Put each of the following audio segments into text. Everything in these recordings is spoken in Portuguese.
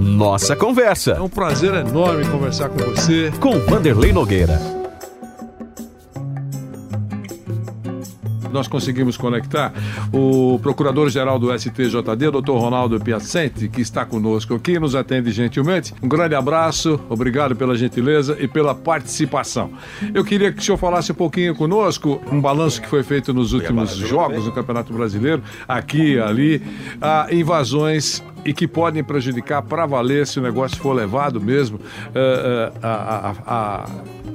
Nossa Conversa. É um prazer enorme conversar com você. Com Vanderlei Nogueira. Nós conseguimos conectar o Procurador-Geral do STJD, Dr. Ronaldo Piacente, que está conosco aqui, e nos atende gentilmente. Um grande abraço, obrigado pela gentileza e pela participação. Eu queria que o senhor falasse um pouquinho conosco, um balanço que foi feito nos últimos jogos do Campeonato Brasileiro, aqui e ali, a invasões e que podem prejudicar para valer se o negócio for levado mesmo uh, uh, a, a, a,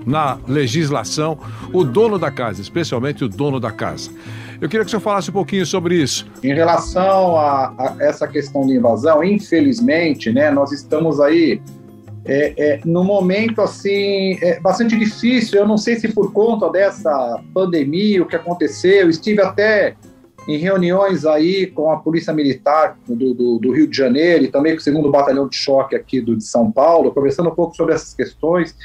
na legislação o dono da casa, especialmente o dono da casa. Eu queria que o senhor falasse um pouquinho sobre isso. Em relação a, a essa questão de invasão, infelizmente, né, nós estamos aí é, é, no momento assim é bastante difícil. Eu não sei se por conta dessa pandemia, o que aconteceu, estive até em reuniões aí com a Polícia Militar do, do, do, Rio de Janeiro e também com o segundo Batalhão de Choque aqui do, de São Paulo, conversando um pouco sobre essas questões,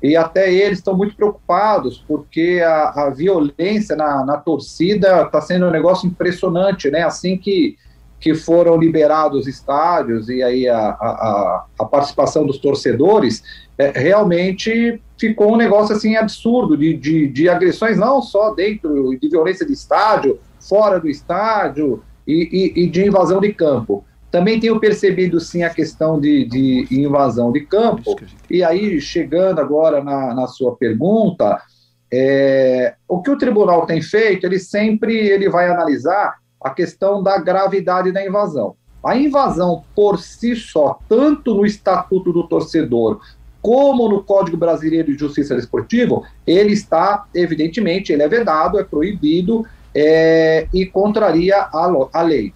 e até eles estão muito preocupados, porque a, a violência na, na torcida está sendo um negócio impressionante, né? Assim que, que foram liberados os estádios e aí a, a, a participação dos torcedores, é, realmente ficou um negócio assim absurdo de, de, de agressões, não só dentro de violência de estádio, fora do estádio e, e, e de invasão de campo. Também tenho percebido sim a questão de, de invasão de campo. E aí, chegando agora na, na sua pergunta, é, o que o tribunal tem feito, ele sempre ele vai analisar a questão da gravidade da invasão. A invasão por si só, tanto no Estatuto do Torcedor como no Código Brasileiro de Justiça Desportiva, ele está, evidentemente, ele é vedado, é proibido é, e contraria a, a lei.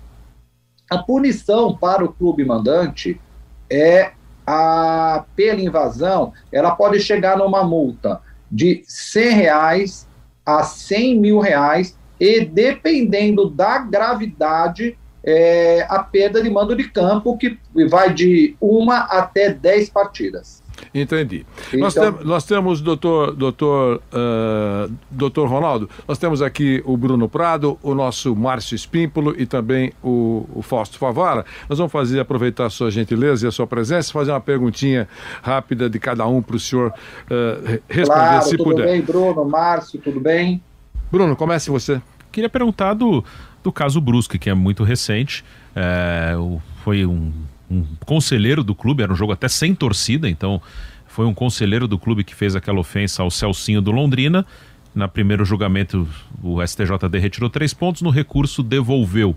A punição para o clube mandante é a pela invasão, ela pode chegar numa multa de 100 reais a 100 mil reais e dependendo da gravidade é, a perda de mando de campo que vai de uma até 10 partidas. Entendi. Então, nós, tem, nós, temos, doutor, doutor, uh, doutor Ronaldo, nós temos aqui o Bruno Prado, o nosso Márcio Espímpolo e também o, o Fausto Favara. Nós vamos fazer, aproveitar a sua gentileza e a sua presença, fazer uma perguntinha rápida de cada um para o senhor uh, responder, claro, se tudo puder. Tudo bem, Bruno, Márcio, tudo bem? Bruno, comece você. Queria perguntar do, do caso Brusque, que é muito recente. É, foi um um conselheiro do clube, era um jogo até sem torcida, então foi um conselheiro do clube que fez aquela ofensa ao Celcinho do Londrina. Na primeiro julgamento, o STJD retirou três pontos, no recurso devolveu.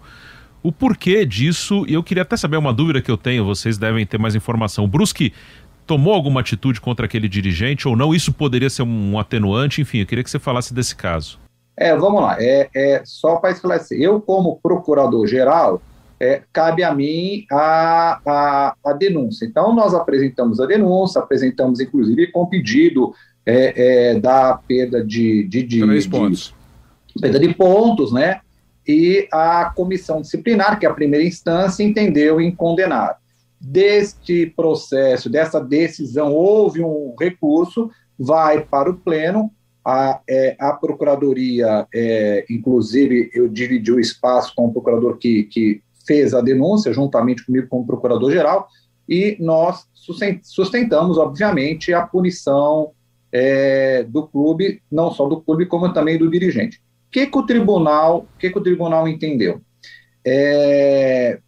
O porquê disso, e eu queria até saber uma dúvida que eu tenho, vocês devem ter mais informação. O Brusque tomou alguma atitude contra aquele dirigente ou não? Isso poderia ser um atenuante? Enfim, eu queria que você falasse desse caso. É, vamos lá. É, é só para esclarecer. Eu, como procurador-geral, é, cabe a mim a, a, a, denúncia. Então, nós apresentamos a denúncia, apresentamos, inclusive, com pedido é, é, da perda de, de, de, de pontos. perda de pontos, né? E a comissão disciplinar, que é a primeira instância, entendeu em condenar. Deste processo, dessa decisão, houve um recurso, vai para o pleno, a, é, a Procuradoria, é, inclusive, eu dividi o espaço com o procurador que, que fez a denúncia, juntamente comigo como procurador-geral, e nós sustentamos, obviamente, a punição é, do clube, não só do clube, como também do dirigente. O que, que o tribunal, que, que o tribunal entendeu? É,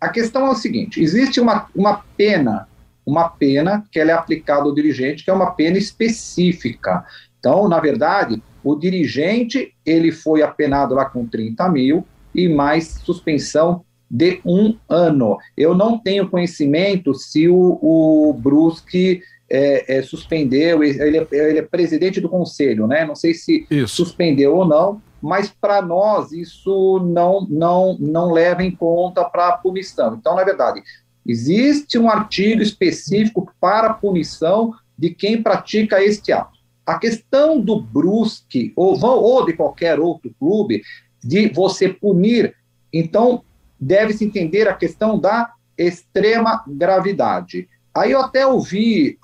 a questão é o seguinte: existe uma, uma pena, uma pena que ela é aplicada ao dirigente, que é uma pena específica. Então, na verdade, o dirigente ele foi apenado lá com 30 mil, e mais suspensão de um ano. Eu não tenho conhecimento se o, o Brusque é, é, suspendeu, ele é, ele é, presidente do conselho, né? Não sei se isso. suspendeu ou não, mas para nós isso não, não, não leva em conta para a punição. Então, na verdade, Existe um artigo específico para punição de quem pratica este ato. A questão do Brusque, ou, ou de qualquer outro clube, de você punir, então deve-se entender a questão da extrema gravidade. Aí eu até ouvi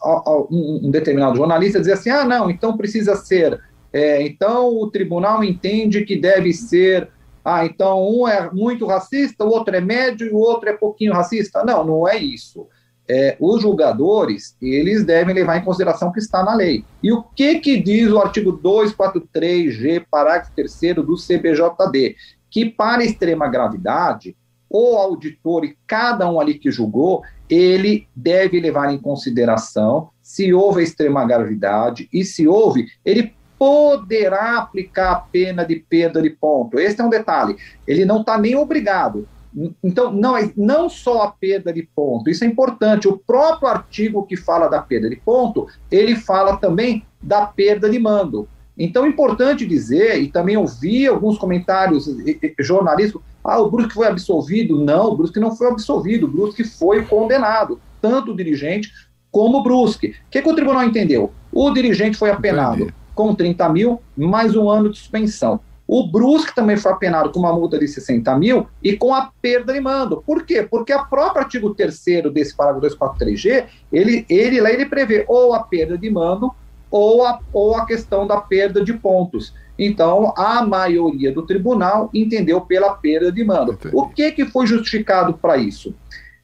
um determinado jornalista dizer assim: ah, não, então precisa ser. É, então o tribunal entende que deve ser. Ah, então um é muito racista, o outro é médio e o outro é pouquinho racista. Não, não é isso. É, os julgadores, eles devem levar em consideração o que está na lei. E o que, que diz o artigo 243G, parágrafo 3 do CBJD? Que para extrema gravidade, o auditor e cada um ali que julgou, ele deve levar em consideração se houve extrema gravidade e se houve, ele poderá aplicar a pena de perda de ponto. Esse é um detalhe. Ele não está nem obrigado. Então, não, é, não só a perda de ponto, isso é importante. O próprio artigo que fala da perda de ponto, ele fala também da perda de mando. Então, é importante dizer, e também ouvi alguns comentários jornalísticos, ah, o Brusque foi absolvido. Não, o Brusque não foi absolvido, o Brusque foi condenado, tanto o dirigente como o Brusque. O que, que o tribunal entendeu? O dirigente foi apenado Entendi. com 30 mil, mais um ano de suspensão. O Brusque também foi apenado com uma multa de 60 mil e com a perda de mando. Por quê? Porque a própria artigo 3 desse parágrafo 243G, ele, ele lá ele prevê ou a perda de mando ou a, ou a questão da perda de pontos. Então, a maioria do tribunal entendeu pela perda de mando. Entendi. O que, que foi justificado para isso?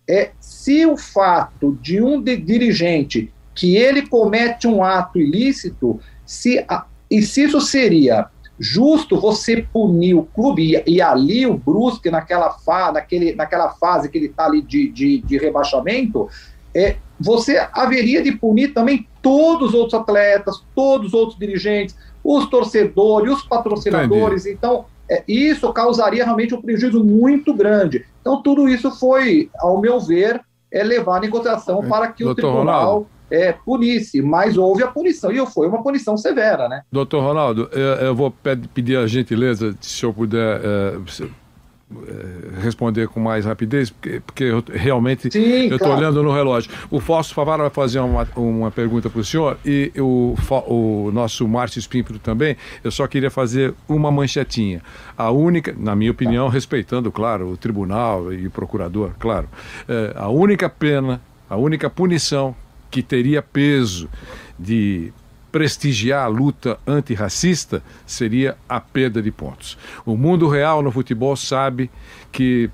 É se o fato de um de dirigente que ele comete um ato ilícito, se, e se isso seria justo você punir o clube e, e ali o Brusque naquela, fa, naquele, naquela fase que ele está ali de, de, de rebaixamento, é, você haveria de punir também todos os outros atletas, todos os outros dirigentes, os torcedores, os patrocinadores. Entendi. Então, é, isso causaria realmente um prejuízo muito grande. Então, tudo isso foi, ao meu ver, é levado em consideração é, para que o tribunal é, punisse, mas houve a punição, e foi uma punição severa, né? Doutor Ronaldo, eu, eu vou pedir a gentileza, se eu puder. É, eh, responder com mais rapidez, porque, porque eu, realmente Sim, eu estou claro. olhando no relógio. O Fausto Favara vai fazer uma, uma pergunta para o senhor e o, o nosso Márcio Espímpolo também. Eu só queria fazer uma manchetinha. A única, na minha opinião, respeitando, claro, o tribunal e o procurador, claro, é, a única pena, a única punição que teria peso de prestigiar a luta antirracista seria a perda de pontos. O mundo real no futebol sabe que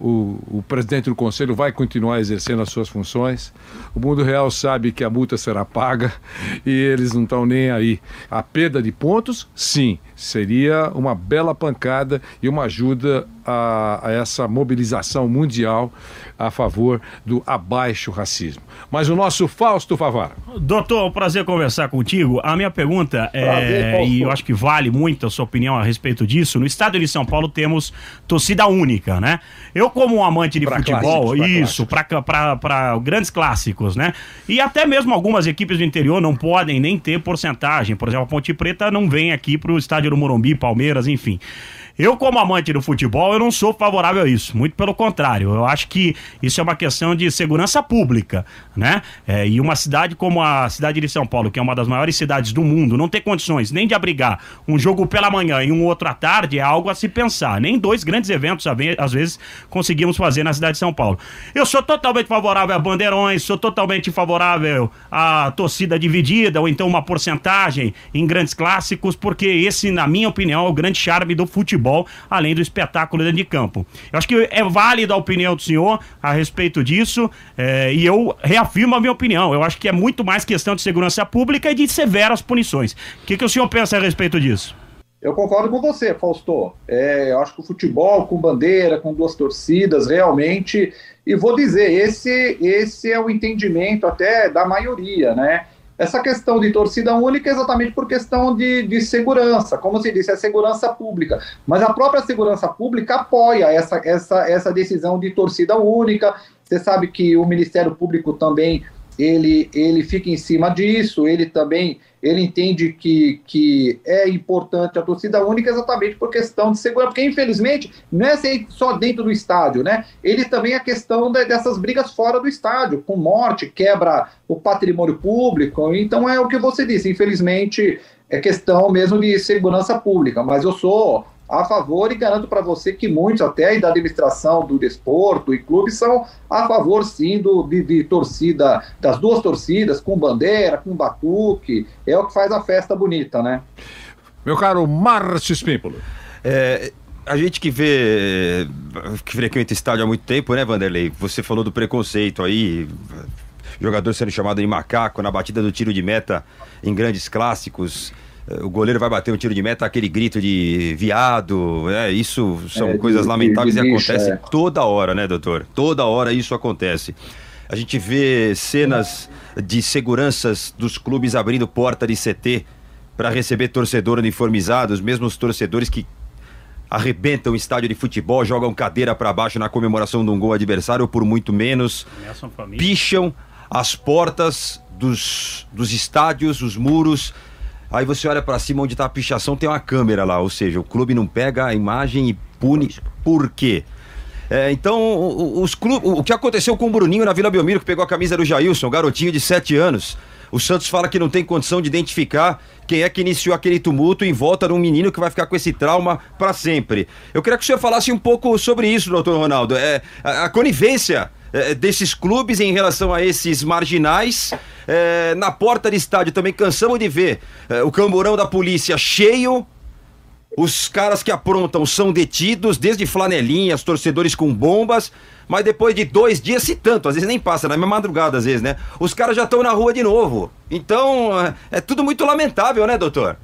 o, o, presidente do conselho vai continuar exercendo as suas funções. O mundo real sabe que a multa será paga e eles não estão nem aí. A perda de pontos, sim, seria uma bela pancada e uma ajuda a, a, essa mobilização mundial a favor do abaixo racismo. Mas o nosso Fausto Favara. Doutor, um prazer conversar contigo. A minha pergunta é, prazer, e eu acho que vale muito a sua opinião a respeito disso. No estado de São Paulo temos torcida única, né? Eu, como um amante de pra futebol, isso, para grandes clássicos, né? E até mesmo algumas equipes do interior não podem nem ter porcentagem. Por exemplo, a Ponte Preta não vem aqui para o estádio do Morumbi, Palmeiras, enfim. Eu, como amante do futebol, eu não sou favorável a isso. Muito pelo contrário. Eu acho que isso é uma questão de segurança pública, né? É, e uma cidade como a cidade de São Paulo, que é uma das maiores cidades do mundo, não ter condições nem de abrigar um jogo pela manhã e um outro à tarde é algo a se pensar. Nem dois grandes eventos, às vezes, conseguimos fazer na cidade de São Paulo. Eu sou totalmente favorável a bandeirões, sou totalmente favorável à torcida dividida, ou então uma porcentagem em grandes clássicos, porque esse, na minha opinião, é o grande charme do futebol futebol, além do espetáculo dentro de campo. Eu acho que é válida a opinião do senhor a respeito disso é, e eu reafirmo a minha opinião. Eu acho que é muito mais questão de segurança pública e de severas punições. O que, que o senhor pensa a respeito disso? Eu concordo com você, Fausto. É, eu acho que o futebol com bandeira, com duas torcidas, realmente. E vou dizer, esse, esse é o entendimento até da maioria, né? Essa questão de torcida única é exatamente por questão de, de segurança, como se disse, é segurança pública. Mas a própria segurança pública apoia essa, essa, essa decisão de torcida única. Você sabe que o Ministério Público também ele, ele fica em cima disso, ele também ele entende que, que é importante a torcida única exatamente por questão de segurança, porque infelizmente não é só dentro do estádio, né? Ele também é a questão de, dessas brigas fora do estádio, com morte, quebra o patrimônio público, então é o que você disse, infelizmente é questão mesmo de segurança pública, mas eu sou a favor e garanto para você que muitos, até aí da administração do desporto e clubes, são a favor sim do, de, de, torcida, das duas torcidas, com bandeira, com batuque, é o que faz a festa bonita, né? Meu caro Márcio Espímpolo. É, a gente que vê, que frequenta estádio há muito tempo, né, Vanderlei? Você falou do preconceito aí, jogador sendo chamado de macaco na batida do tiro de meta em grandes clássicos. O goleiro vai bater um tiro de meta, aquele grito de viado, né? Isso são é, coisas de, lamentáveis de, de, e acontece é. toda hora, né, doutor? Toda hora isso acontece. A gente vê cenas de seguranças dos clubes abrindo porta de CT para receber torcedor uniformizados, mesmo os torcedores que arrebentam o estádio de futebol, jogam cadeira para baixo na comemoração de um gol adversário por muito menos, picham as portas dos, dos estádios, os muros, Aí você olha para cima onde tá a pichação, tem uma câmera lá, ou seja, o clube não pega a imagem e pune. Por quê? É, então, os clubes, o que aconteceu com o Bruninho na Vila Belmiro, que pegou a camisa do Jailson, garotinho de 7 anos. O Santos fala que não tem condição de identificar quem é que iniciou aquele tumulto em volta de um menino que vai ficar com esse trauma para sempre. Eu queria que o senhor falasse um pouco sobre isso, doutor Ronaldo. É, a, a conivência é, desses clubes em relação a esses marginais. É, na porta de estádio também cansamos de ver é, o camburão da polícia cheio. Os caras que aprontam são detidos, desde flanelinhas, torcedores com bombas, mas depois de dois dias, se tanto, às vezes nem passa, na mesma madrugada, às vezes, né? Os caras já estão na rua de novo. Então, é tudo muito lamentável, né, doutor?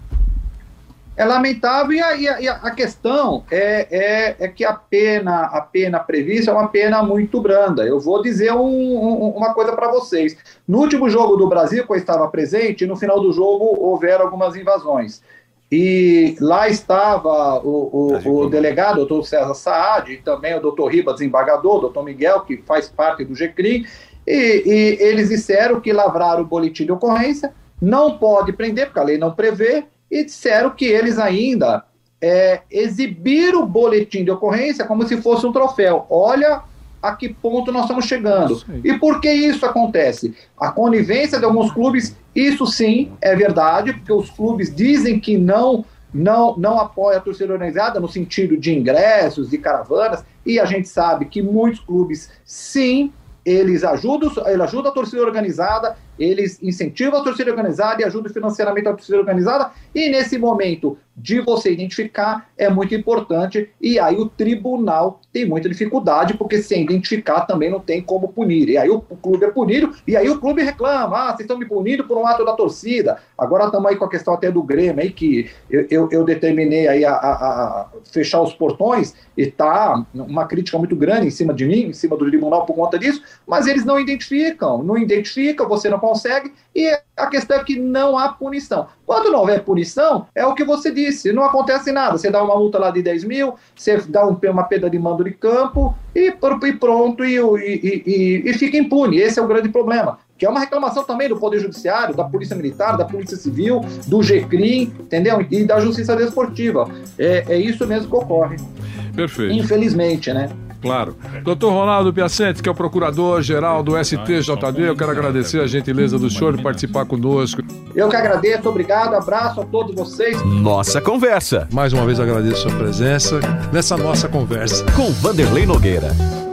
É lamentável e a, e a, questão é, é, é, que a pena, a pena prevista é uma pena muito branda. Eu vou dizer um, um, uma coisa para vocês. No último jogo do Brasil, que eu estava presente, no final do jogo houveram algumas invasões. E lá estava o, o, o delegado, o doutor César Saad, e também o doutor Riba, desembargador, o doutor Miguel, que faz parte do GCRI, e, e eles disseram que lavraram o boletim de ocorrência, não pode prender, porque a lei não prevê, e disseram que eles ainda é, exibiram o boletim de ocorrência como se fosse um troféu. Olha a que ponto nós estamos chegando. E por que isso acontece? A conivência de alguns clubes, isso sim é verdade, porque os clubes dizem que não não, não apoia a torcida organizada no sentido de ingressos, de caravanas, e a gente sabe que muitos clubes, sim, eles ajudam, ele ajuda a torcida organizada, eles incentivam a torcida organizada e ajudam financeiramente a torcida organizada, e nesse momento de você identificar é muito importante, e aí o tribunal tem muita dificuldade, porque sem identificar também não tem como punir, e aí o, clube é punido, e aí o clube reclama, ah, vocês estão me punindo por um ato da torcida, agora estamos aí com a questão até do Grêmio, aí que eu, eu, eu determinei aí a, a, a, fechar os portões, e tá uma crítica muito grande em cima de mim, em cima do tribunal por conta disso, mas eles não identificam, não identificam, você não consegue, e a questão é que não há punição. Quando não houver punição, é o que você disse, não acontece nada. Você dá uma multa lá de 10 mil, você dá um, uma perda de mando de campo e, e pronto, e, e, e, e fica impune. Esse é o grande problema que é uma reclamação também do Poder Judiciário, da Polícia Militar, da Polícia Civil, do GCRIM, entendeu? E da Justiça Desportiva. É, é isso mesmo que ocorre. Perfeito. Infelizmente, né? Claro. Doutor Ronaldo Piacente, que é o procurador-geral do STJD, eu quero agradecer a gentileza do senhor de participar conosco. Eu que agradeço, obrigado, abraço a todos vocês. Nossa Conversa. Mais uma vez agradeço a sua presença nessa nossa conversa. Com Vanderlei Nogueira.